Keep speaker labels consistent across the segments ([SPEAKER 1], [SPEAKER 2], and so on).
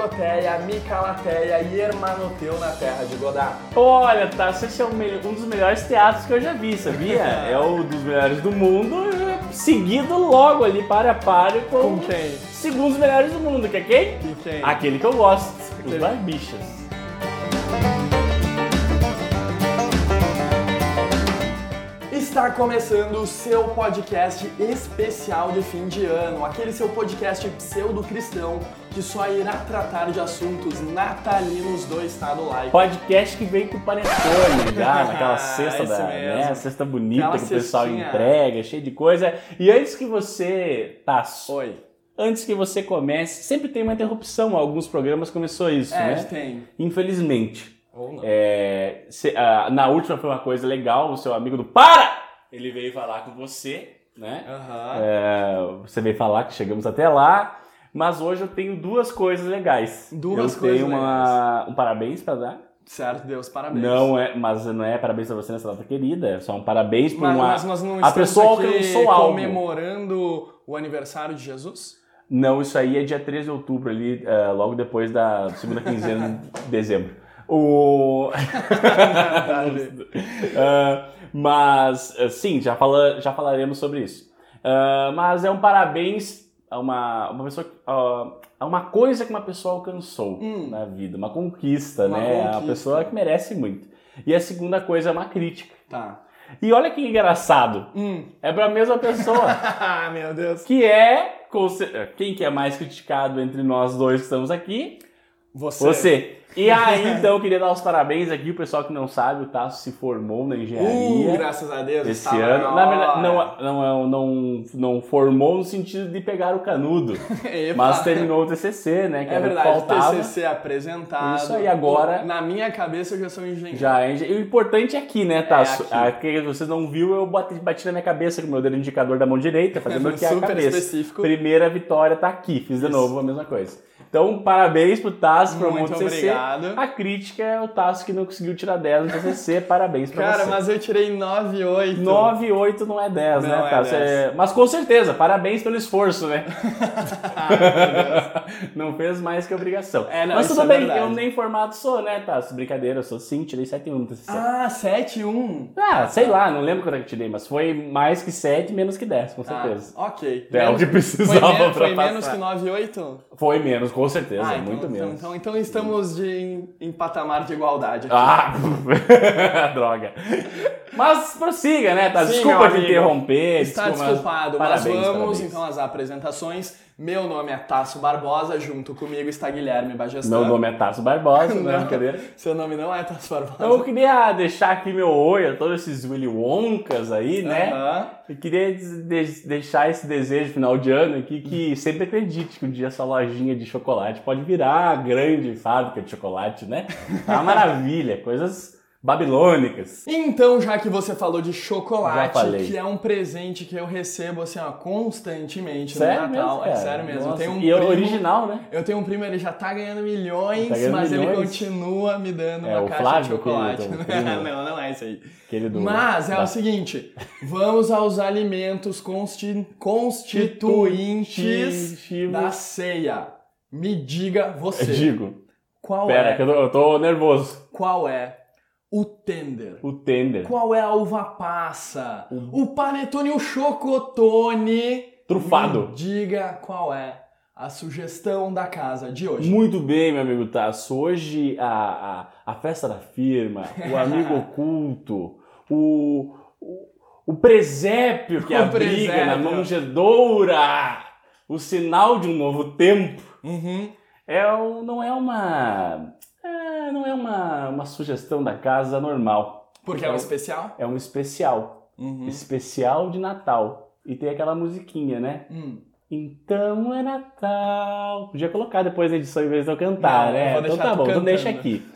[SPEAKER 1] Doroteia, Micalateia e Hermanoteu na terra de Godard.
[SPEAKER 2] Olha, tá, esse é um, um dos melhores teatros que eu já vi, sabia? é um dos melhores do mundo, seguido logo ali, para a para com,
[SPEAKER 1] Com quem?
[SPEAKER 2] segundos melhores do mundo, que é quem?
[SPEAKER 1] Quem?
[SPEAKER 2] Aquele que eu gosto, os Barbichas.
[SPEAKER 1] Está começando o seu podcast especial de fim de ano, aquele seu podcast pseudo-cristão que só irá tratar de assuntos natalinos do estado laico.
[SPEAKER 2] Podcast que vem com panetone já, naquela cesta da, né, cesta bonita
[SPEAKER 1] Aquela
[SPEAKER 2] que o pessoal
[SPEAKER 1] cestinha.
[SPEAKER 2] entrega, cheio de coisa. E antes que você, Tasso,
[SPEAKER 1] Oi.
[SPEAKER 2] antes que você comece, sempre tem uma interrupção, alguns programas começou isso,
[SPEAKER 1] É,
[SPEAKER 2] né?
[SPEAKER 1] tem.
[SPEAKER 2] Infelizmente.
[SPEAKER 1] Ou não.
[SPEAKER 2] É, cê- ah, na última foi uma coisa legal, o seu amigo do Para! Ele veio falar com você, né?
[SPEAKER 1] Aham.
[SPEAKER 2] É, você veio falar que chegamos até lá, mas hoje eu tenho duas coisas legais.
[SPEAKER 1] Duas
[SPEAKER 2] eu
[SPEAKER 1] coisas
[SPEAKER 2] tenho uma, um parabéns pra dar.
[SPEAKER 1] Certo, Deus, parabéns.
[SPEAKER 2] Não é, mas não é parabéns pra você nessa data querida, é só um parabéns por
[SPEAKER 1] Mas,
[SPEAKER 2] uma.
[SPEAKER 1] mas nós não
[SPEAKER 2] a pessoa alcançou algo.
[SPEAKER 1] comemorando o aniversário de Jesus?
[SPEAKER 2] Não, isso aí é dia 13 de outubro, ali, é, logo depois da segunda quinzena de dezembro. O. Ah, mas, ah, sim, já, fala, já falaremos sobre isso. Ah, mas é um parabéns a uma, uma pessoa. ah, a uma coisa que uma pessoa alcançou
[SPEAKER 1] Hum.
[SPEAKER 2] na vida, uma conquista,
[SPEAKER 1] Uma
[SPEAKER 2] né?
[SPEAKER 1] conquista.
[SPEAKER 2] Uma pessoa que merece muito. E a segunda coisa é uma crítica.
[SPEAKER 1] Tá.
[SPEAKER 2] E olha que engraçado.
[SPEAKER 1] Hum.
[SPEAKER 2] É pra mesma pessoa.
[SPEAKER 1] Ah, meu Deus.
[SPEAKER 2] que é. Quem que é mais criticado entre nós dois que estamos aqui?
[SPEAKER 1] Você.
[SPEAKER 2] Você. E aí, então, eu queria dar os parabéns aqui, o pessoal que não sabe, o Tasso se formou na
[SPEAKER 1] Uh,
[SPEAKER 2] engenharia
[SPEAKER 1] graças a Deus.
[SPEAKER 2] esse ano. Na verdade, não, não, não, não formou no sentido de pegar o canudo, mas terminou o TCC, né? Que
[SPEAKER 1] É
[SPEAKER 2] o que
[SPEAKER 1] verdade,
[SPEAKER 2] faltava.
[SPEAKER 1] TCC apresentado.
[SPEAKER 2] Isso aí, agora-
[SPEAKER 1] Na minha cabeça eu já sou engenheiro.
[SPEAKER 2] Já é, engen- e o importante é aqui, né, Tasso?
[SPEAKER 1] É aqui.
[SPEAKER 2] Aqui, vocês não viu, eu bati, bati na minha cabeça com o meu dedo indicador da mão direita, fazendo aqui a cabeça.
[SPEAKER 1] específico.
[SPEAKER 2] Primeira vitória tá aqui, fiz de
[SPEAKER 1] Isso.
[SPEAKER 2] novo a mesma coisa. Então, parabéns pro Tasso, pro
[SPEAKER 1] Muito
[SPEAKER 2] Monte
[SPEAKER 1] Obrigado.
[SPEAKER 2] A crítica é o Tasso que não conseguiu tirar 10 no TCC, parabéns pra
[SPEAKER 1] Cara,
[SPEAKER 2] você.
[SPEAKER 1] mas eu tirei 9 8.
[SPEAKER 2] 9 e 8 não é 10,
[SPEAKER 1] Não
[SPEAKER 2] né,
[SPEAKER 1] é
[SPEAKER 2] Tasso?
[SPEAKER 1] 10.
[SPEAKER 2] É- Mas com certeza, parabéns pelo esforço, né? não fez mais que obrigação.
[SPEAKER 1] É, não,
[SPEAKER 2] Mas tudo
[SPEAKER 1] é
[SPEAKER 2] bem, eu nem formado sou, né, Tasso? Brincadeira, eu sou sim, tirei 7 e 1 no TCC.
[SPEAKER 1] Ah, 7 1.
[SPEAKER 2] Ah, sei lá, não lembro quanto é que eu tirei, mas foi mais que 7, menos que 10, com certeza.
[SPEAKER 1] Ah, ok.
[SPEAKER 2] É o que
[SPEAKER 1] Foi,
[SPEAKER 2] precisava
[SPEAKER 1] men-
[SPEAKER 2] pra
[SPEAKER 1] foi
[SPEAKER 2] passar.
[SPEAKER 1] menos que 9 8?
[SPEAKER 2] Foi menos, com certeza,
[SPEAKER 1] Ah, então,
[SPEAKER 2] muito
[SPEAKER 1] então,
[SPEAKER 2] menos.
[SPEAKER 1] Então, então estamos de, em, em patamar de igualdade aqui.
[SPEAKER 2] Ah, droga. Mas prossiga, né, tá?
[SPEAKER 1] Sim,
[SPEAKER 2] Desculpa te interromper.
[SPEAKER 1] Está
[SPEAKER 2] desculpa, mas
[SPEAKER 1] desculpado, mas
[SPEAKER 2] parabéns,
[SPEAKER 1] vamos
[SPEAKER 2] parabéns.
[SPEAKER 1] então às apresentações. Meu nome é Tasso Barbosa, junto comigo está Guilherme Bagestan.
[SPEAKER 2] Meu nome é Tasso Barbosa, não é
[SPEAKER 1] Não.
[SPEAKER 2] brincadeira.
[SPEAKER 1] Seu nome não é Tasso Barbosa.
[SPEAKER 2] Eu queria deixar aqui meu oi a todos esses Willy Woncas aí, né?
[SPEAKER 1] Aham.
[SPEAKER 2] Eu queria deixar esse desejo final de ano aqui que sempre acredite que um dia essa lojinha de chocolate pode virar a grande fábrica de chocolate, né? É uma maravilha, coisas babilônicas.
[SPEAKER 1] Então, já que você falou de chocolate, que é um presente que eu recebo assim, ó, constantemente
[SPEAKER 2] Sério
[SPEAKER 1] no Natal.
[SPEAKER 2] mesmo,
[SPEAKER 1] é sério mesmo.
[SPEAKER 2] Nossa,
[SPEAKER 1] um
[SPEAKER 2] e é original, né?
[SPEAKER 1] Eu tenho um primo, ele já tá ganhando milhões,
[SPEAKER 2] Tá ganhando
[SPEAKER 1] mas ele
[SPEAKER 2] milhões?
[SPEAKER 1] continua me dando
[SPEAKER 2] É,
[SPEAKER 1] uma caixa
[SPEAKER 2] Flávio,
[SPEAKER 1] de chocolate.
[SPEAKER 2] primo?
[SPEAKER 1] não, não é isso aí.
[SPEAKER 2] Aquele do,
[SPEAKER 1] Mas é
[SPEAKER 2] da-
[SPEAKER 1] o seguinte, vamos aos alimentos consti- constituintes da ceia. Me diga você,
[SPEAKER 2] Eu digo,
[SPEAKER 1] qual
[SPEAKER 2] pera,
[SPEAKER 1] é?
[SPEAKER 2] que eu tô, eu tô nervoso.
[SPEAKER 1] Qual é o tender?
[SPEAKER 2] O tender.
[SPEAKER 1] Qual é a uva passa? O panetone o chocotone?
[SPEAKER 2] Trufado.
[SPEAKER 1] Me diga qual é a sugestão da casa de hoje.
[SPEAKER 2] Muito bem, meu amigo Tasso. Hoje a, a, a festa da firma, o amigo oculto, o, o, o presépio que
[SPEAKER 1] O
[SPEAKER 2] abriga na
[SPEAKER 1] presépio.
[SPEAKER 2] manjedoura, o sinal de um novo tempo,
[SPEAKER 1] Uhum.
[SPEAKER 2] é não é uma. É, não é uma, uma sugestão da casa normal.
[SPEAKER 1] Porque é um especial?
[SPEAKER 2] É um especial.
[SPEAKER 1] Uhum.
[SPEAKER 2] Especial de Natal. E tem aquela musiquinha, né?
[SPEAKER 1] Hum.
[SPEAKER 2] Então é Natal. Podia colocar depois na edição em vez de eu cantar,
[SPEAKER 1] Não,
[SPEAKER 2] né?
[SPEAKER 1] eu
[SPEAKER 2] então tá bom, então deixa aqui.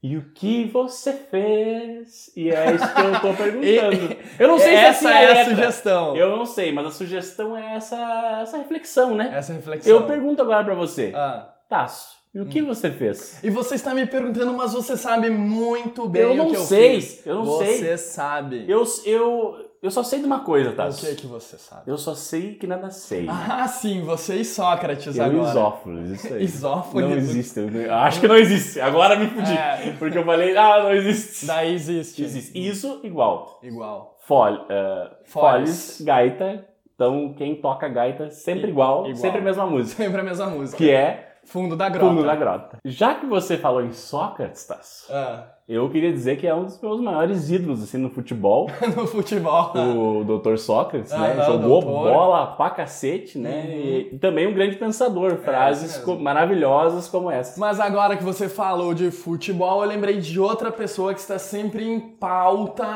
[SPEAKER 2] E o que você fez? E é isso que eu tô perguntando. Eu não sei
[SPEAKER 1] Essa
[SPEAKER 2] se assim
[SPEAKER 1] é a
[SPEAKER 2] letra.
[SPEAKER 1] sugestão.
[SPEAKER 2] Eu não sei, mas a sugestão é essa, essa reflexão, né?
[SPEAKER 1] Essa reflexão.
[SPEAKER 2] Eu pergunto agora pra você.
[SPEAKER 1] Ah.
[SPEAKER 2] Tasso, e o que você fez?
[SPEAKER 1] E você está me perguntando, mas você sabe muito bem
[SPEAKER 2] Eu
[SPEAKER 1] o que eu
[SPEAKER 2] sei,
[SPEAKER 1] fiz.
[SPEAKER 2] eu não
[SPEAKER 1] você
[SPEAKER 2] sei.
[SPEAKER 1] sabe.
[SPEAKER 2] Eu, eu, eu só sei de uma coisa, tá?
[SPEAKER 1] O que que você sabe?
[SPEAKER 2] Eu só sei que nada sei.
[SPEAKER 1] Ah, sim, você e Sócrates
[SPEAKER 2] eu
[SPEAKER 1] agora.
[SPEAKER 2] Isófilos, isso aí.
[SPEAKER 1] Isófilos.
[SPEAKER 2] Não existe. eu acho que não existe. Agora me fudi.
[SPEAKER 1] É.
[SPEAKER 2] Porque eu falei, ah, não existe.
[SPEAKER 1] Daí existe.
[SPEAKER 2] Existe. Isso igual.
[SPEAKER 1] Igual.
[SPEAKER 2] Fole, uh,
[SPEAKER 1] foles,
[SPEAKER 2] gaita. Então, quem toca gaita, sempre igual,
[SPEAKER 1] Igual.
[SPEAKER 2] sempre a mesma música.
[SPEAKER 1] Sempre a mesma música.
[SPEAKER 2] Que é
[SPEAKER 1] Fundo da grota.
[SPEAKER 2] Fundo da Grota. Já que você falou em Sócrates, Tasso,
[SPEAKER 1] Ah,
[SPEAKER 2] eu queria dizer que é um dos meus maiores ídolos assim, no futebol.
[SPEAKER 1] no futebol.
[SPEAKER 2] o Dr. Sócrates, né?
[SPEAKER 1] Aham,
[SPEAKER 2] Jogou
[SPEAKER 1] doutor.
[SPEAKER 2] bola pra cacete, né?
[SPEAKER 1] Uhum.
[SPEAKER 2] E, e também um grande pensador. Frases
[SPEAKER 1] mesmo.
[SPEAKER 2] co- maravilhosas como essa.
[SPEAKER 1] Mas agora que você falou de futebol, eu lembrei de outra pessoa que está sempre em pauta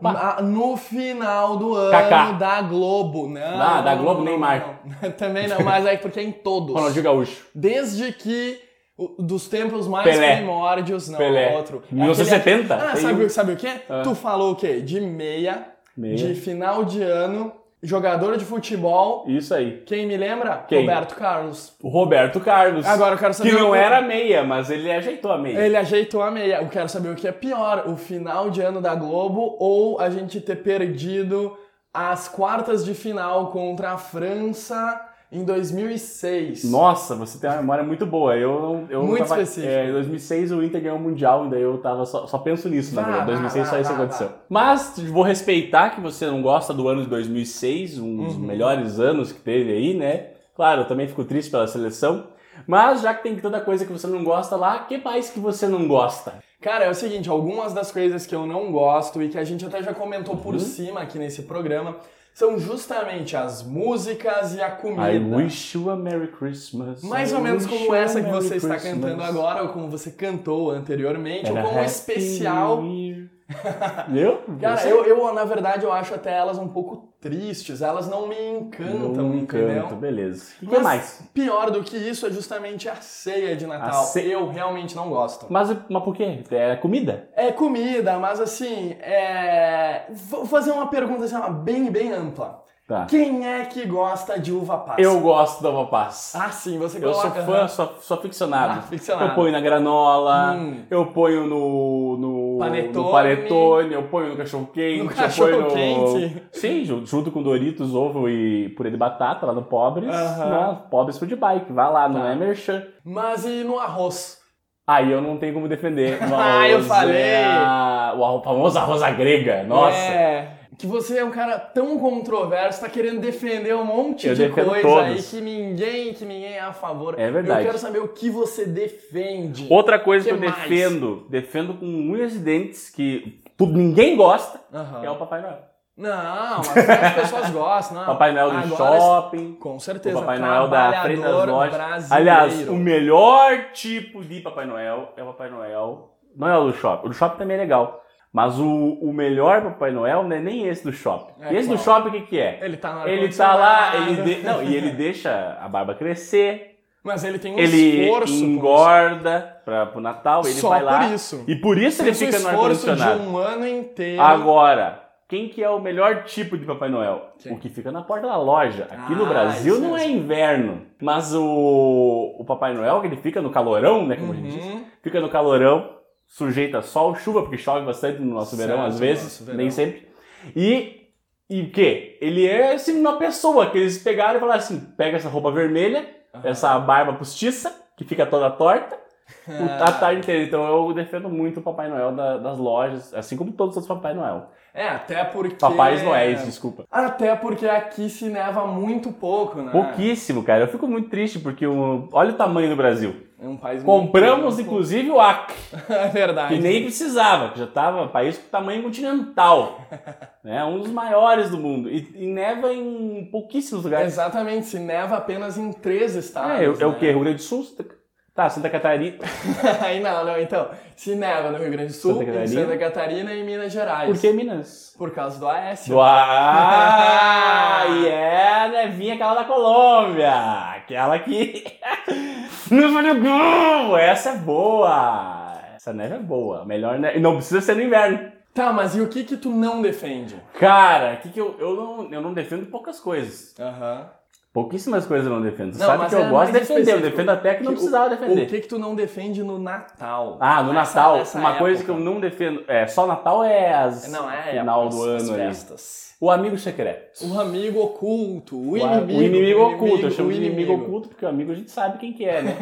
[SPEAKER 1] na- no final do ano
[SPEAKER 2] Kaká.
[SPEAKER 1] da Globo. Não,
[SPEAKER 2] Ah, da
[SPEAKER 1] não,
[SPEAKER 2] Globo,
[SPEAKER 1] não,
[SPEAKER 2] Neymar.
[SPEAKER 1] não. Também não, mas é porque é em todos.
[SPEAKER 2] Ronaldinho Gaúcho.
[SPEAKER 1] Desde que dos tempos mais
[SPEAKER 2] Pelé.
[SPEAKER 1] primórdios, não,
[SPEAKER 2] Pelé.
[SPEAKER 1] outro.
[SPEAKER 2] 1970?
[SPEAKER 1] Aquele- Ah, sabe,
[SPEAKER 2] um-
[SPEAKER 1] sabe o quê?
[SPEAKER 2] Ah.
[SPEAKER 1] Tu falou o quê? De meia,
[SPEAKER 2] Meia.
[SPEAKER 1] de final de ano, jogador de futebol.
[SPEAKER 2] Isso aí.
[SPEAKER 1] Quem me lembra?
[SPEAKER 2] Quem?
[SPEAKER 1] Roberto Carlos.
[SPEAKER 2] O Roberto Carlos.
[SPEAKER 1] Agora eu quero saber
[SPEAKER 2] Que não era meia, mas ele ajeitou a meia.
[SPEAKER 1] Ele ajeitou a meia. Eu quero saber o que é pior, o final de ano da Globo ou a gente ter perdido as quartas de final contra a França em 2006.
[SPEAKER 2] Nossa, você tem uma memória muito boa. Eu não. Eu
[SPEAKER 1] Muito
[SPEAKER 2] tava,
[SPEAKER 1] específico.
[SPEAKER 2] É, em 2006 o Inter ganhou o Mundial, daí eu tava só, só penso nisso, na verdade. Em 2006
[SPEAKER 1] vá,
[SPEAKER 2] só isso aconteceu. Mas vou respeitar que você não gosta do ano de 2006, um dos
[SPEAKER 1] Uhum.
[SPEAKER 2] melhores anos que teve aí, né? Claro, eu também fico triste pela seleção. Mas já que tem toda coisa que você não gosta lá, que mais que você não gosta?
[SPEAKER 1] Cara, é o seguinte, algumas das coisas que eu não gosto e que a gente até já comentou por
[SPEAKER 2] Uhum.
[SPEAKER 1] cima aqui nesse programa são justamente as músicas e a comida.
[SPEAKER 2] I wish you a Merry Christmas.
[SPEAKER 1] Mais
[SPEAKER 2] I
[SPEAKER 1] ou menos como essa que
[SPEAKER 2] Merry
[SPEAKER 1] você está
[SPEAKER 2] Christmas.
[SPEAKER 1] cantando agora, ou como você cantou anteriormente,
[SPEAKER 2] And
[SPEAKER 1] ou como
[SPEAKER 2] Happy
[SPEAKER 1] especial.
[SPEAKER 2] Year. Viu?
[SPEAKER 1] Cara, eu, eu, na verdade, eu acho até elas um pouco tristes, elas não me encantam,
[SPEAKER 2] Não
[SPEAKER 1] entendeu?
[SPEAKER 2] canto, beleza. O que mais?
[SPEAKER 1] pior do que isso é justamente a ceia de Natal.
[SPEAKER 2] Ce-
[SPEAKER 1] Eu realmente não gosto.
[SPEAKER 2] Mas, mas por quê? É comida?
[SPEAKER 1] É comida, mas assim, é... Vou fazer uma pergunta assim, bem, bem ampla.
[SPEAKER 2] Tá.
[SPEAKER 1] Quem é que gosta de uva passa?
[SPEAKER 2] Eu gosto da uva passa.
[SPEAKER 1] Ah, sim, você
[SPEAKER 2] eu sou fã, sou, sou aficionado.
[SPEAKER 1] Ah, aficionado.
[SPEAKER 2] Eu ponho na granola,
[SPEAKER 1] Hum.
[SPEAKER 2] eu ponho no, no,
[SPEAKER 1] Panetone.
[SPEAKER 2] no panetone, eu ponho no cachorro quente,
[SPEAKER 1] No
[SPEAKER 2] eu
[SPEAKER 1] cachorro
[SPEAKER 2] ponho no...
[SPEAKER 1] quente.
[SPEAKER 2] Sim, junto, com Doritos, ovo e purê de batata lá no Pobres.
[SPEAKER 1] Aham.
[SPEAKER 2] Não, Pobres Food Bike, vai lá, não
[SPEAKER 1] Tá.
[SPEAKER 2] é merchan.
[SPEAKER 1] Mas e no arroz?
[SPEAKER 2] Aí eu não tenho como defender. No
[SPEAKER 1] Ah, eu
[SPEAKER 2] arroz
[SPEAKER 1] falei.
[SPEAKER 2] a- o famoso arroz à grega, nossa.
[SPEAKER 1] É, que você é um cara tão controverso, tá querendo defender um monte
[SPEAKER 2] Eu
[SPEAKER 1] de coisa
[SPEAKER 2] todos.
[SPEAKER 1] aí que ninguém, que ninguém é a favor.
[SPEAKER 2] É verdade.
[SPEAKER 1] Eu quero saber o que você defende.
[SPEAKER 2] Outra coisa que,
[SPEAKER 1] Que
[SPEAKER 2] eu
[SPEAKER 1] mais?
[SPEAKER 2] defendo, defendo com unhas e dentes, que tu- ninguém gosta,
[SPEAKER 1] Aham.
[SPEAKER 2] é o Papai Noel.
[SPEAKER 1] Não, as pessoas gostam, não.
[SPEAKER 2] Papai Noel do
[SPEAKER 1] Agora,
[SPEAKER 2] shopping,
[SPEAKER 1] Com
[SPEAKER 2] o
[SPEAKER 1] certeza.
[SPEAKER 2] Papai Noel da frente das
[SPEAKER 1] trabalhador
[SPEAKER 2] lojas.
[SPEAKER 1] brasileiro.
[SPEAKER 2] Aliás, o melhor tipo de Papai Noel é o Papai Noel. Não é o do shopping. O do shopping também é legal. Mas o, o melhor Papai Noel não é nem esse do shopping.
[SPEAKER 1] É
[SPEAKER 2] esse do
[SPEAKER 1] qual?
[SPEAKER 2] shopping o que, que é?
[SPEAKER 1] Ele tá no
[SPEAKER 2] Ele tá lá, ele
[SPEAKER 1] ar-condicionado.
[SPEAKER 2] de- não, e ele deixa a barba crescer,
[SPEAKER 1] Mas ele tem um
[SPEAKER 2] ele
[SPEAKER 1] esforço. com
[SPEAKER 2] engorda pra, pro Natal, ele
[SPEAKER 1] Só
[SPEAKER 2] vai lá.
[SPEAKER 1] por isso.
[SPEAKER 2] E por isso ele
[SPEAKER 1] um
[SPEAKER 2] fica no
[SPEAKER 1] esforço de
[SPEAKER 2] ar-condicionado.
[SPEAKER 1] um ano inteiro.
[SPEAKER 2] Agora, quem que é o melhor tipo de Papai Noel?
[SPEAKER 1] Quem?
[SPEAKER 2] O que fica na porta da loja. Aqui no
[SPEAKER 1] Ah,
[SPEAKER 2] Brasil
[SPEAKER 1] isso
[SPEAKER 2] não é inverno. Mas o, o Papai Noel, que ele fica no calorão, né? Como a gente diz,
[SPEAKER 1] Uhum.
[SPEAKER 2] fica no calorão, sujeito a sol, chuva, porque chove bastante no nosso
[SPEAKER 1] Certo,
[SPEAKER 2] verão, às vezes,
[SPEAKER 1] verão.
[SPEAKER 2] nem sempre. E, e o quê? Ele é assim uma pessoa que eles pegaram e falaram assim: pega essa roupa vermelha,
[SPEAKER 1] Aham.
[SPEAKER 2] essa barba postiça, que fica toda torta, o- a tarde inteira. Então eu defendo muito o Papai Noel da- das lojas, assim como todos os outros Papai Noel.
[SPEAKER 1] É, até porque.
[SPEAKER 2] Papais Noéis, desculpa.
[SPEAKER 1] Até porque aqui se neva muito pouco, né?
[SPEAKER 2] Pouquíssimo, cara. Eu fico muito triste porque o... olha o tamanho do Brasil.
[SPEAKER 1] É um país
[SPEAKER 2] Compramos,
[SPEAKER 1] muito...
[SPEAKER 2] inclusive, o Acre,
[SPEAKER 1] É verdade.
[SPEAKER 2] que nem precisava, que já estava país com tamanho continental. né? Um dos maiores do mundo. E, e neva em pouquíssimos lugares.
[SPEAKER 1] Exatamente, se neva apenas em três estados.
[SPEAKER 2] É, é, o- é o
[SPEAKER 1] né?
[SPEAKER 2] quê? Rio Grande do Sul? Tá, Santa Catarina.
[SPEAKER 1] Aí não, não, então. Se neva no Rio Grande do Sul,
[SPEAKER 2] Santa Catarina.
[SPEAKER 1] Santa Catarina e Minas Gerais.
[SPEAKER 2] Por que Minas?
[SPEAKER 1] Por causa do Aécio.
[SPEAKER 2] Do... Ah, e é a nevinha aquela da Colômbia. Aquela que... Não! Essa é boa! Essa neve é boa. Melhor neve... E não precisa ser no inverno.
[SPEAKER 1] Tá, mas e o que que tu não defende?
[SPEAKER 2] Cara, que que eu, eu, não, eu não defendo poucas coisas.
[SPEAKER 1] Aham.
[SPEAKER 2] Pouquíssimas coisas eu não defendo. Você
[SPEAKER 1] Não,
[SPEAKER 2] sabe
[SPEAKER 1] mas
[SPEAKER 2] que eu
[SPEAKER 1] é
[SPEAKER 2] gosto de
[SPEAKER 1] mais
[SPEAKER 2] defender. Eu
[SPEAKER 1] específico.
[SPEAKER 2] defendo até que não
[SPEAKER 1] o-
[SPEAKER 2] precisava defender.
[SPEAKER 1] O que que tu não defende no Natal?
[SPEAKER 2] Ah, no
[SPEAKER 1] Nessa-
[SPEAKER 2] Natal,
[SPEAKER 1] nessa
[SPEAKER 2] uma coisa que
[SPEAKER 1] época.
[SPEAKER 2] eu não defendo. É, só Natal é as
[SPEAKER 1] Não, é
[SPEAKER 2] final do
[SPEAKER 1] as
[SPEAKER 2] ano aí.
[SPEAKER 1] festas.
[SPEAKER 2] O amigo secreto.
[SPEAKER 1] O amigo oculto, o
[SPEAKER 2] O
[SPEAKER 1] inimigo.
[SPEAKER 2] o inimigo oculto, eu chamo de inimigo oculto porque o amigo a gente sabe quem que é, né?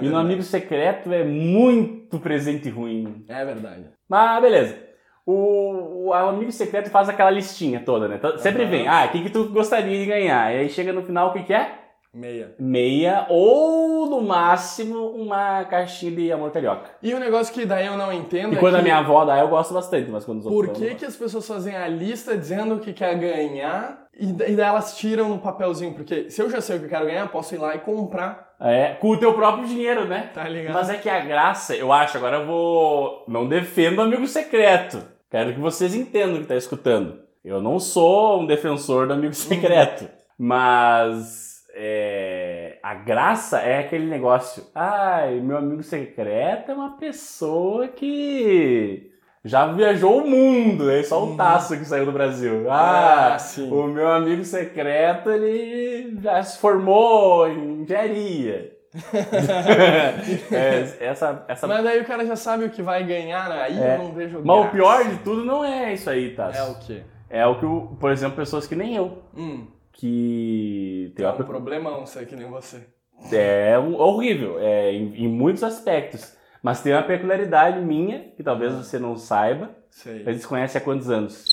[SPEAKER 1] É
[SPEAKER 2] E no amigo secreto é muito presente ruim.
[SPEAKER 1] É verdade.
[SPEAKER 2] Mas beleza. O, o amigo secreto faz aquela listinha toda, né? Então, Sempre
[SPEAKER 1] Aham.
[SPEAKER 2] vem, ah, o que, que tu gostaria de ganhar? E aí chega no final, o que, que é?
[SPEAKER 1] Meia.
[SPEAKER 2] Meia ou, no máximo, uma caixinha de amor carioca.
[SPEAKER 1] E o negócio que daí eu não entendo
[SPEAKER 2] E
[SPEAKER 1] é
[SPEAKER 2] quando
[SPEAKER 1] que
[SPEAKER 2] a minha avó dá, eu gosto bastante, mas quando os
[SPEAKER 1] por que, que as pessoas fazem a lista dizendo que quer ganhar e da- daí elas tiram no papelzinho? Porque se eu já sei o que eu quero ganhar, eu posso ir lá e comprar.
[SPEAKER 2] É, com o teu próprio dinheiro, né?
[SPEAKER 1] tá ligado?
[SPEAKER 2] Mas é que a graça, eu acho, agora eu vou. Não defendo amigo secreto. Quero que vocês entendam o que tá escutando. Eu não sou um defensor do amigo secreto. Mas. É, a graça é aquele negócio. Ai, meu amigo secreto é uma pessoa que. Já viajou o mundo, é só o taço que saiu do Brasil. Ah,
[SPEAKER 1] sim.
[SPEAKER 2] o meu amigo secreto, ele já se formou em engenharia. É, essa, essa... Mas,
[SPEAKER 1] Mas daí o cara já sabe o que vai ganhar, né? aí
[SPEAKER 2] É.
[SPEAKER 1] eu não vejo
[SPEAKER 2] o
[SPEAKER 1] graça.
[SPEAKER 2] pior de tudo não é isso aí, tá?
[SPEAKER 1] É o quê?
[SPEAKER 2] É o que, o- por exemplo, pessoas que nem eu,
[SPEAKER 1] Hum,
[SPEAKER 2] que tem
[SPEAKER 1] é
[SPEAKER 2] uma
[SPEAKER 1] um problemão ser que nem você.
[SPEAKER 2] É horrível, é, em, em muitos aspectos. Mas tem uma peculiaridade minha, que talvez você não saiba.
[SPEAKER 1] Sei.
[SPEAKER 2] Eles conhecem há quantos anos?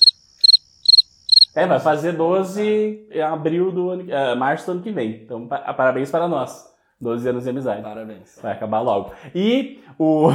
[SPEAKER 2] É, vai fazer 12 em abril do ano, eh, março do ano que vem. Então, pa- parabéns para nós. 12 anos de amizade.
[SPEAKER 1] Parabéns.
[SPEAKER 2] Vai acabar logo. E o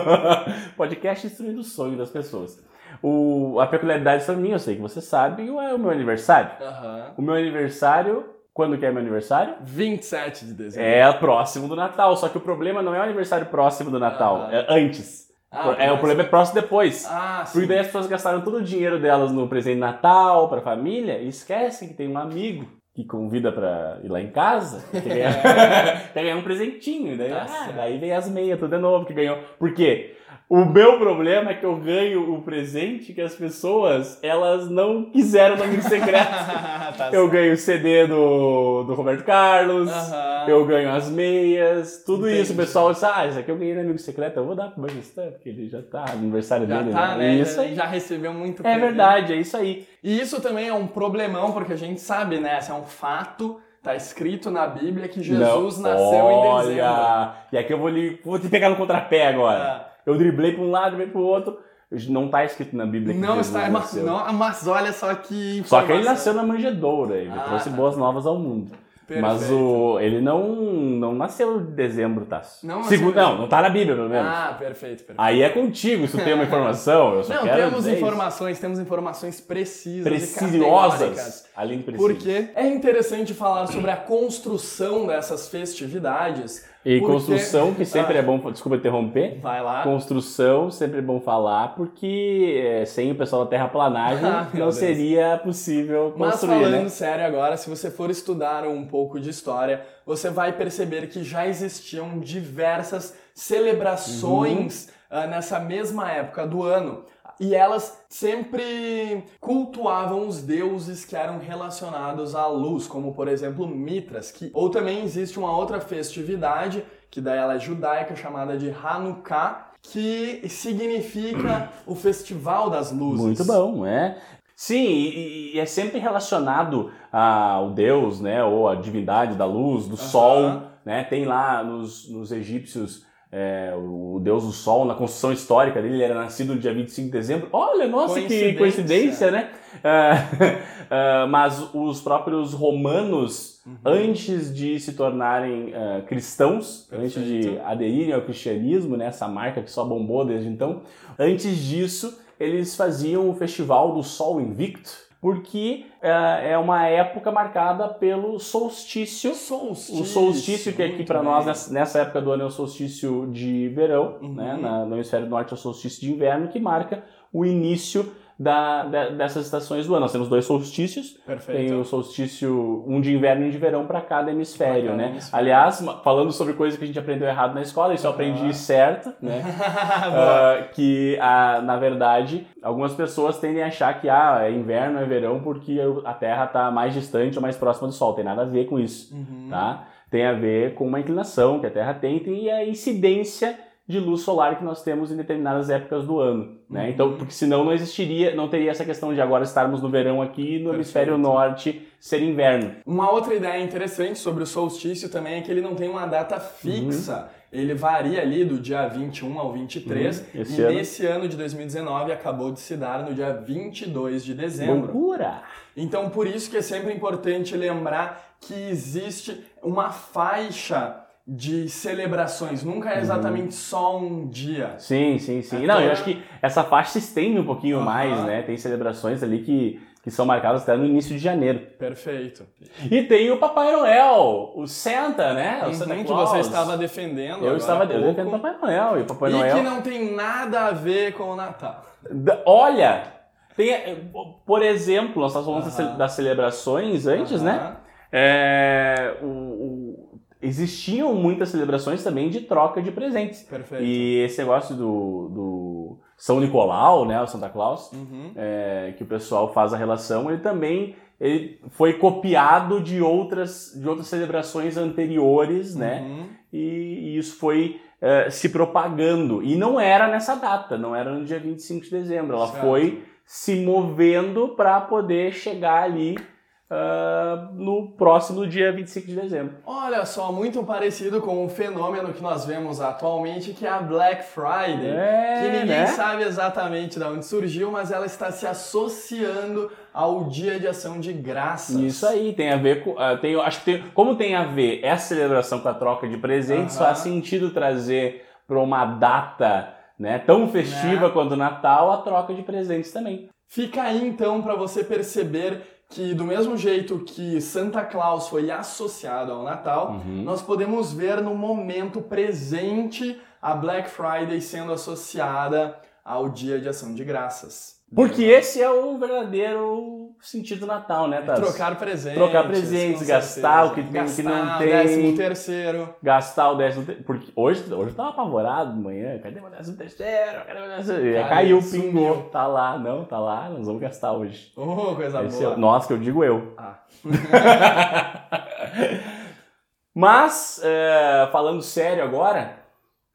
[SPEAKER 2] podcast destruindo o sonho das pessoas. O... A peculiaridade sobre mim, eu sei que você sabe, é o meu aniversário.
[SPEAKER 1] Aham.
[SPEAKER 2] O meu aniversário, quando que é meu aniversário?
[SPEAKER 1] 27 de dezembro.
[SPEAKER 2] É próximo do Natal, só que o problema não é o aniversário próximo do Natal, é antes.
[SPEAKER 1] Ah,
[SPEAKER 2] é, o
[SPEAKER 1] mas-
[SPEAKER 2] problema é próximo depois.
[SPEAKER 1] Ah, sim.
[SPEAKER 2] Porque daí as pessoas gastaram todo o dinheiro delas no presente de Natal, pra família, e esquecem que tem um amigo que convida pra ir lá em casa, que quer ganhar um presentinho. Daí,
[SPEAKER 1] Tá
[SPEAKER 2] ah, daí vem as meias, tudo de novo que ganhou. Por quê? O meu problema é que eu ganho o presente que as pessoas, elas não quiseram no amigo secreto.
[SPEAKER 1] Tá
[SPEAKER 2] eu
[SPEAKER 1] certo.
[SPEAKER 2] ganho o CD do, do Roberto Carlos, eu ganho as meias, tudo
[SPEAKER 1] Entendi.
[SPEAKER 2] isso. O pessoal diz, ah, isso aqui eu ganhei no amigo secreto, eu vou dar pro Bangestan, porque ele já tá, aniversário
[SPEAKER 1] Já
[SPEAKER 2] dele.
[SPEAKER 1] tá, né?
[SPEAKER 2] Isso
[SPEAKER 1] já,
[SPEAKER 2] aí.
[SPEAKER 1] já recebeu muito
[SPEAKER 2] É
[SPEAKER 1] presente.
[SPEAKER 2] verdade, é isso aí.
[SPEAKER 1] E isso também é um problemão, porque a gente sabe, né? Esse é um fato, tá escrito na Bíblia que Jesus
[SPEAKER 2] Não,
[SPEAKER 1] nasceu em dezembro.
[SPEAKER 2] Olha, e aqui eu vou, lhe, vou te pegar no contrapé agora.
[SPEAKER 1] Ah,
[SPEAKER 2] Eu driblei pra um lado, driblei pro outro. Não tá escrito na Bíblia que
[SPEAKER 1] não
[SPEAKER 2] Jesus
[SPEAKER 1] está, mas,
[SPEAKER 2] nasceu.
[SPEAKER 1] não, mas olha só que
[SPEAKER 2] Só que ele nasceu na manjedoura, ele
[SPEAKER 1] Ah,
[SPEAKER 2] trouxe
[SPEAKER 1] tá.
[SPEAKER 2] boas novas ao mundo. Mas
[SPEAKER 1] Perfeito.
[SPEAKER 2] o, ele não, não nasceu em dezembro, tá?
[SPEAKER 1] Não nasceu
[SPEAKER 2] Segundo, não, não tá na Bíblia, pelo menos.
[SPEAKER 1] Ah, perfeito, perfeito.
[SPEAKER 2] Aí é contigo, se tu tem uma informação, eu só
[SPEAKER 1] não,
[SPEAKER 2] quero
[SPEAKER 1] temos
[SPEAKER 2] dizer isso.
[SPEAKER 1] informações, temos informações precisas e
[SPEAKER 2] preciosas, além de precisas.
[SPEAKER 1] Porque é interessante falar sobre a construção dessas festividades.
[SPEAKER 2] E
[SPEAKER 1] porque-
[SPEAKER 2] construção, que sempre
[SPEAKER 1] Ah.
[SPEAKER 2] é bom, desculpa interromper,
[SPEAKER 1] Vai lá.
[SPEAKER 2] construção sempre é bom falar, porque é, sem o pessoal da terraplanagem
[SPEAKER 1] Ah,
[SPEAKER 2] não
[SPEAKER 1] Deus.
[SPEAKER 2] seria possível
[SPEAKER 1] Mas
[SPEAKER 2] construir,
[SPEAKER 1] falando
[SPEAKER 2] né?
[SPEAKER 1] sério agora, se você for estudar um pouco de história, você vai perceber que já existiam diversas celebrações ah, nessa mesma época do ano. E elas sempre cultuavam os deuses que eram relacionados à luz, como por exemplo Mitras, que ou também existe uma outra festividade, que daí ela é judaica, chamada de Hanukkah, que significa o festival das luzes.
[SPEAKER 2] Muito bom, é. Sim, e, e é sempre relacionado ao Deus, né, ou a divindade da luz, do
[SPEAKER 1] Aham.
[SPEAKER 2] sol, né? Tem lá nos, nos egípcios é, o Deus do Sol, na construção histórica dele, ele era nascido no dia 25 de dezembro. Olha, nossa, que
[SPEAKER 1] Coincidência.
[SPEAKER 2] coincidência, né? Ah, ah, mas os próprios romanos,
[SPEAKER 1] Uhum.
[SPEAKER 2] antes de se tornarem ah, cristãos, antes de
[SPEAKER 1] Perfeito.
[SPEAKER 2] aderirem ao cristianismo, né, essa marca que só bombou desde então, antes disso, eles faziam o Festival do Sol Invicto, porque ah, é uma época marcada pelo solstício.
[SPEAKER 1] Solstício.
[SPEAKER 2] O solstício, que aqui para nós, nessa, nessa época do ano, é o solstício de verão,
[SPEAKER 1] Uhum.
[SPEAKER 2] né? Na- no hemisfério norte é o solstício de inverno, que marca o início da, da- dessas estações do ano. Nós temos dois solstícios,
[SPEAKER 1] Perfeito.
[SPEAKER 2] tem o solstício, um de inverno e um de verão para cada hemisfério,
[SPEAKER 1] cada
[SPEAKER 2] né?
[SPEAKER 1] hemisfério.
[SPEAKER 2] Aliás, falando sobre coisa que a gente aprendeu errado na escola, isso eu aprendi certo, né? Ah, que, ah, na verdade, algumas pessoas tendem a achar que ah, é inverno, é verão, porque a Terra está mais distante ou mais próxima do Sol. Tem nada a ver com isso,
[SPEAKER 1] Uhum.
[SPEAKER 2] tá? Tem a ver com uma inclinação que a Terra tem e a incidência de luz solar que nós temos em determinadas épocas do ano, né?
[SPEAKER 1] Uhum.
[SPEAKER 2] Então, porque senão não existiria, não teria essa questão de agora estarmos no verão aqui e no
[SPEAKER 1] Perfeito.
[SPEAKER 2] hemisfério norte ser inverno.
[SPEAKER 1] Uma outra ideia interessante sobre o solstício também é que ele não tem uma data fixa. Ele varia ali do dia 21 ao 23.
[SPEAKER 2] Uhum.
[SPEAKER 1] E
[SPEAKER 2] ano-
[SPEAKER 1] nesse ano de 2019 acabou de se dar no dia 22 de dezembro.
[SPEAKER 2] Loucura!
[SPEAKER 1] Então, por isso que é sempre importante lembrar que existe uma faixa de celebrações. Nunca
[SPEAKER 2] Uhum.
[SPEAKER 1] é exatamente só um dia.
[SPEAKER 2] Sim, sim, sim.
[SPEAKER 1] É
[SPEAKER 2] não, eu acho que essa faixa se estende um pouquinho
[SPEAKER 1] Aham.
[SPEAKER 2] mais, né? Tem celebrações ali que, que são marcadas até no início de janeiro.
[SPEAKER 1] Perfeito.
[SPEAKER 2] E tem o Papai Noel, o Santa, né? O Santa
[SPEAKER 1] Uhum, que
[SPEAKER 2] Claus.
[SPEAKER 1] você estava defendendo.
[SPEAKER 2] Eu estava defendo o Papai Noel. E o Papai
[SPEAKER 1] E
[SPEAKER 2] Noel.
[SPEAKER 1] que não tem nada a ver com o Natal.
[SPEAKER 2] Da- Olha, tem, eh, por exemplo, nós estávamos falando das celebrações antes, né? É, existiam muitas celebrações também de troca de presentes.
[SPEAKER 1] Perfeito.
[SPEAKER 2] E esse negócio do, do São Nicolau, né? O Santa Claus.
[SPEAKER 1] Uhum.
[SPEAKER 2] é, que o pessoal faz a relação, ele também ele foi copiado de outras, de outras celebrações anteriores, né?
[SPEAKER 1] Uhum.
[SPEAKER 2] E, e isso foi é, se propagando. E não era nessa data, não era no dia 25 de dezembro. Ela
[SPEAKER 1] Certo.
[SPEAKER 2] foi se movendo para poder chegar ali ah, no próximo dia 25 de dezembro.
[SPEAKER 1] Olha só, muito parecido com o fenômeno que nós vemos atualmente, que é a Black Friday.
[SPEAKER 2] É,
[SPEAKER 1] que ninguém
[SPEAKER 2] né?
[SPEAKER 1] sabe exatamente de onde surgiu, mas ela está se associando ao Dia de Ação de Graças.
[SPEAKER 2] Isso aí, tem a ver com. ah, tem, acho que tem, como tem a ver essa celebração com a troca de presentes,
[SPEAKER 1] Aham.
[SPEAKER 2] faz sentido trazer para uma data né, tão festiva
[SPEAKER 1] Né?
[SPEAKER 2] quanto o Natal a troca de presentes também.
[SPEAKER 1] Fica aí então para você perceber que do mesmo jeito que Santa Claus foi associado ao Natal,
[SPEAKER 2] Uhum.
[SPEAKER 1] nós podemos ver no momento presente a Black Friday sendo associada ao Dia de Ação de Graças.
[SPEAKER 2] Porque esse é o verdadeiro sentido do Natal, né, Taz?
[SPEAKER 1] Trocar presentes.
[SPEAKER 2] Trocar presentes, gastar o que
[SPEAKER 1] certeza.
[SPEAKER 2] tem- que não
[SPEAKER 1] Gastar,
[SPEAKER 2] tem.
[SPEAKER 1] Décimo terceiro.
[SPEAKER 2] Gastar o décimo terceiro. Porque hoje, hoje eu tava apavorado de manhã. Cadê meu décimo terceiro? Cadê meu décimo terceiro? Caiu,
[SPEAKER 1] Sumiu.
[SPEAKER 2] pingou. Tá lá, não, tá lá. Nós vamos gastar hoje.
[SPEAKER 1] Oh, coisa
[SPEAKER 2] Esse
[SPEAKER 1] boa.
[SPEAKER 2] é, nós, que eu digo eu.
[SPEAKER 1] Ah.
[SPEAKER 2] Mas, é, falando sério agora,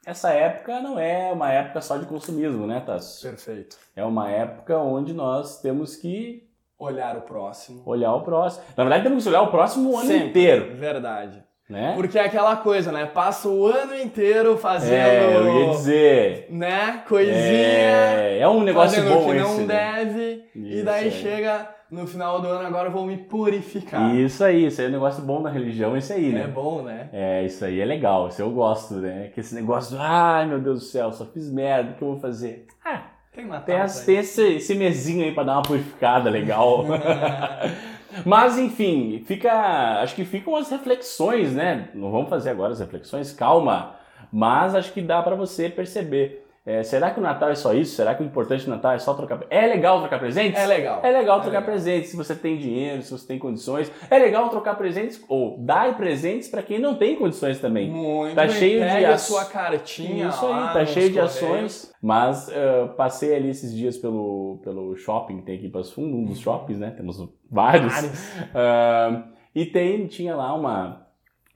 [SPEAKER 2] essa época não é uma época só de consumismo, né, Tasso?
[SPEAKER 1] Perfeito.
[SPEAKER 2] É uma época onde nós temos que
[SPEAKER 1] Olhar o próximo.
[SPEAKER 2] olhar o próximo. Na verdade, temos que olhar o próximo o ano
[SPEAKER 1] Sempre.
[SPEAKER 2] inteiro,
[SPEAKER 1] Verdade.
[SPEAKER 2] né?
[SPEAKER 1] Porque é aquela coisa, né? Passa o ano inteiro fazendo.
[SPEAKER 2] É, eu ia dizer.
[SPEAKER 1] Né? Coisinha.
[SPEAKER 2] É, é um negócio
[SPEAKER 1] fazendo
[SPEAKER 2] bom
[SPEAKER 1] que
[SPEAKER 2] esse.
[SPEAKER 1] não
[SPEAKER 2] né?
[SPEAKER 1] deve. e
[SPEAKER 2] Isso,
[SPEAKER 1] daí
[SPEAKER 2] é.
[SPEAKER 1] chega no final do ano, agora eu vou me purificar.
[SPEAKER 2] Isso aí, isso aí é um negócio bom da religião, isso aí, né?
[SPEAKER 1] É bom, né?
[SPEAKER 2] É, isso aí é legal, isso eu gosto, né? Que esse negócio, ai meu Deus do céu, só fiz merda, o que eu vou fazer? Ah,
[SPEAKER 1] Tem Natal.
[SPEAKER 2] tem, as- tem esse, esse mesinho aí pra dar uma purificada legal. Mas enfim, fica. Acho que ficam as reflexões, né? Não vamos fazer agora as reflexões, calma. Mas acho que dá pra você perceber. É, será que o Natal é só isso? Será que o importante do Natal é só trocar É legal trocar presentes?
[SPEAKER 1] É legal.
[SPEAKER 2] É legal trocar
[SPEAKER 1] legal.
[SPEAKER 2] presentes se você tem dinheiro, se você tem condições. É legal trocar presentes ou dar presentes pra quem não tem condições também.
[SPEAKER 1] Muito
[SPEAKER 2] Tá
[SPEAKER 1] bem.
[SPEAKER 2] cheio de
[SPEAKER 1] Pega a
[SPEAKER 2] aç-
[SPEAKER 1] sua cartinha.
[SPEAKER 2] Isso aí,
[SPEAKER 1] lá
[SPEAKER 2] tá cheio de
[SPEAKER 1] correios.
[SPEAKER 2] ações. Mas eh, passei ali esses dias pelo, pelo shopping que tem aqui em Passo Fundo, um dos shoppings, né? Temos vários.
[SPEAKER 1] Vários.
[SPEAKER 2] Ah, e tem, tinha lá uma,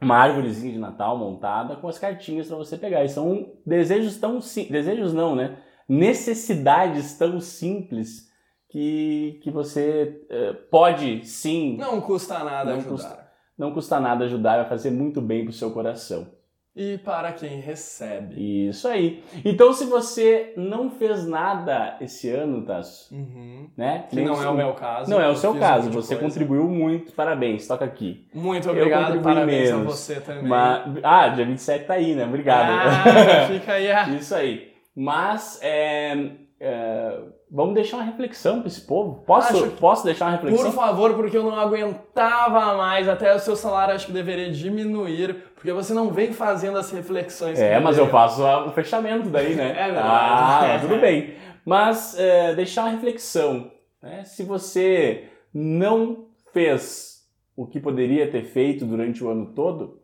[SPEAKER 2] uma árvorezinha de Natal montada com as cartinhas para você pegar. E são desejos tão simples. Desejos não, né? Necessidades tão simples que, que você eh, pode sim.
[SPEAKER 1] Não custa nada
[SPEAKER 2] Não
[SPEAKER 1] ajudar.
[SPEAKER 2] custa. Não custa nada ajudar, vai fazer muito bem pro seu coração.
[SPEAKER 1] E para quem recebe.
[SPEAKER 2] Isso aí. Então, se você não fez nada esse ano, Tasso,
[SPEAKER 1] Uhum.
[SPEAKER 2] né?
[SPEAKER 1] Que não é o meu caso.
[SPEAKER 2] Não é o
[SPEAKER 1] eu
[SPEAKER 2] seu caso. Você
[SPEAKER 1] coisa.
[SPEAKER 2] contribuiu muito. Parabéns. Toca aqui.
[SPEAKER 1] Muito obrigado, parabéns a
[SPEAKER 2] menos.
[SPEAKER 1] você também.
[SPEAKER 2] Mas- ah, dia 27 tá aí, né? Obrigado.
[SPEAKER 1] Ah, fica aí a...
[SPEAKER 2] Isso aí. Mas, é, é, vamos deixar uma reflexão para esse povo. Posso, posso deixar uma reflexão?
[SPEAKER 1] Por favor, porque eu não aguentava mais, até o seu salário acho que deveria diminuir, porque você não vem fazendo as reflexões.
[SPEAKER 2] É, mas eu faço a- o fechamento daí, né?
[SPEAKER 1] É verdade.
[SPEAKER 2] Ah, tudo bem. Mas é, deixar uma reflexão. Né? Se você não fez o que poderia ter feito durante o ano todo,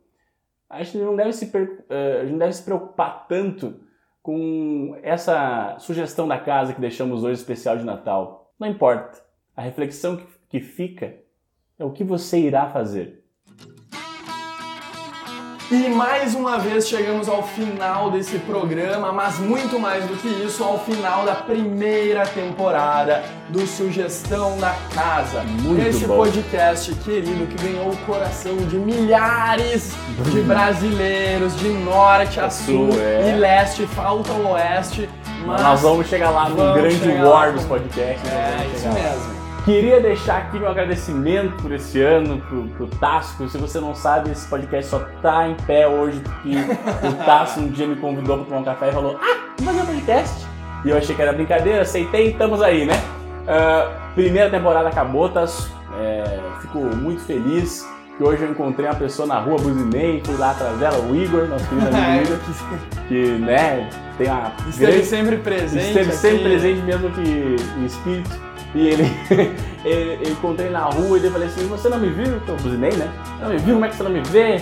[SPEAKER 2] a gente não deve se, uh, não deve se preocupar tanto com essa sugestão da casa que deixamos hoje especial de Natal. Não importa. A reflexão que, fica é o que você irá fazer.
[SPEAKER 1] E mais uma vez chegamos ao final desse programa, mas muito mais do que isso, ao final da primeira temporada do Sugestão da Casa.
[SPEAKER 2] Muito
[SPEAKER 1] Esse
[SPEAKER 2] bom.
[SPEAKER 1] podcast querido que ganhou o coração de milhares de brasileiros de norte a sul
[SPEAKER 2] Sul, é.
[SPEAKER 1] e leste, falta o oeste. Mas
[SPEAKER 2] Nós vamos chegar lá no grande war dos podcasts.
[SPEAKER 1] É, isso mesmo.
[SPEAKER 2] Queria deixar aqui meu agradecimento por esse ano, pro, pro Tasco. Se você não sabe, esse podcast só tá em pé hoje porque o Tasco um dia me convidou para tomar um café e falou: Ah, vamos fazer um podcast. E eu achei que era brincadeira, aceitei e estamos aí, né? Ah, primeira temporada acabou, Tasco. É, fico muito feliz que hoje eu encontrei uma pessoa na rua, buzinei, fui lá atrás dela, o Igor, nosso querido amigo Igor, que, né, tem uma
[SPEAKER 1] Esteve
[SPEAKER 2] grande
[SPEAKER 1] sempre presente.
[SPEAKER 2] Esteve sempre presente mesmo que em espírito. E ele, ele- eu encontrei na rua e eu falei assim, você não me viu? Eu buzinei, né? Não me viu, como é que você não me vê?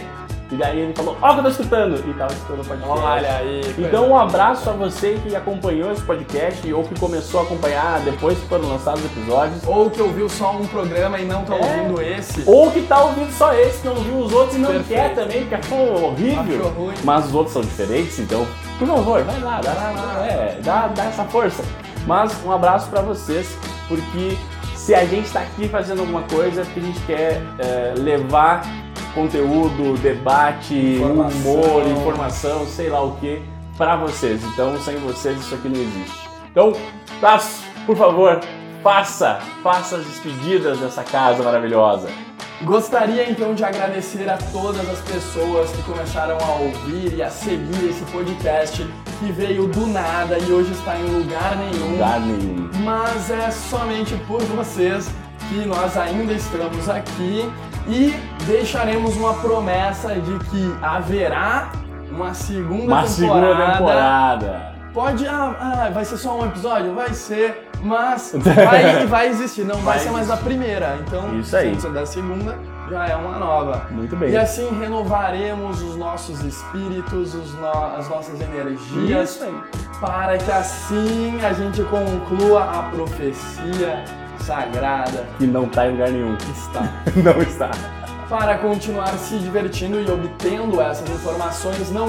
[SPEAKER 2] E daí ele falou, ó que eu tô escutando! E tava escutando o podcast.
[SPEAKER 1] Olha aí.
[SPEAKER 2] Então um abraço a você que acompanhou esse podcast ou que começou a acompanhar depois que foram lançados os episódios.
[SPEAKER 1] Ou que ouviu só um programa e não tá
[SPEAKER 2] É.
[SPEAKER 1] ouvindo esse.
[SPEAKER 2] Ou que tá ouvindo só esse, não ouviu os outros e não
[SPEAKER 1] Perfeito.
[SPEAKER 2] quer também, porque achou horrível.
[SPEAKER 1] Achou ruim.
[SPEAKER 2] Mas os outros são diferentes, então, por favor, vai lá, dá,
[SPEAKER 1] Vai lá.
[SPEAKER 2] É, dá, dá essa força. Mas um abraço pra vocês, porque se a gente tá aqui fazendo alguma coisa, é porque a gente quer é, levar conteúdo, debate,
[SPEAKER 1] Informação.
[SPEAKER 2] humor, informação, sei lá o que, pra vocês. Então, sem vocês, isso aqui não existe. Então, Tasso, por favor, faça, faça as despedidas dessa casa maravilhosa.
[SPEAKER 1] Gostaria então de agradecer a todas as pessoas que começaram a ouvir e a seguir esse podcast que veio do nada e hoje está em lugar nenhum.
[SPEAKER 2] Lugar nenhum.
[SPEAKER 1] Mas é somente por vocês que nós ainda estamos aqui e deixaremos uma promessa de que haverá uma segunda
[SPEAKER 2] Uma
[SPEAKER 1] temporada.
[SPEAKER 2] segunda temporada.
[SPEAKER 1] Pode, ah, ah, vai ser só um episódio? Vai ser, mas vai, vai existir, não vai,
[SPEAKER 2] Vai
[SPEAKER 1] ser mais da primeira. Então,
[SPEAKER 2] Isso aí.
[SPEAKER 1] da segunda, já é uma nova.
[SPEAKER 2] Muito bem.
[SPEAKER 1] E assim renovaremos os nossos espíritos, os no- as nossas energias,
[SPEAKER 2] Isso aí.
[SPEAKER 1] para que assim a gente conclua a profecia sagrada
[SPEAKER 2] Que não tá em lugar nenhum.
[SPEAKER 1] está.
[SPEAKER 2] Não está.
[SPEAKER 1] Para continuar se divertindo e obtendo essas informações, não,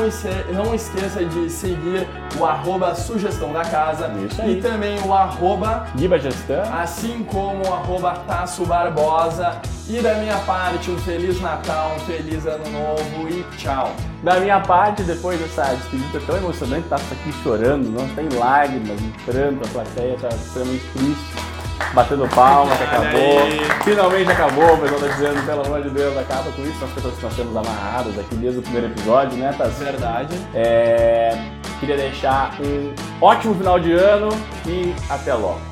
[SPEAKER 1] não esqueça de seguir o arroba sugestão da casa e também o arroba,
[SPEAKER 2] Gestão.
[SPEAKER 1] assim como o arroba Tasso Barbosa. E da minha parte, um Feliz Natal, um Feliz Ano Novo e tchau.
[SPEAKER 2] Da minha parte, depois dessa despedida tão emocionante, tá aqui chorando, não tem lágrimas, em pranto, a plateia tá extremamente triste, batendo palma que acabou. Finalmente acabou, o pessoal tá dizendo, pelo amor de Deus, acaba com isso, as pessoas que nós temos amarradas aqui desde o primeiro episódio, né, Tassi?
[SPEAKER 1] Verdade.
[SPEAKER 2] É, queria deixar um ótimo final de ano e até logo.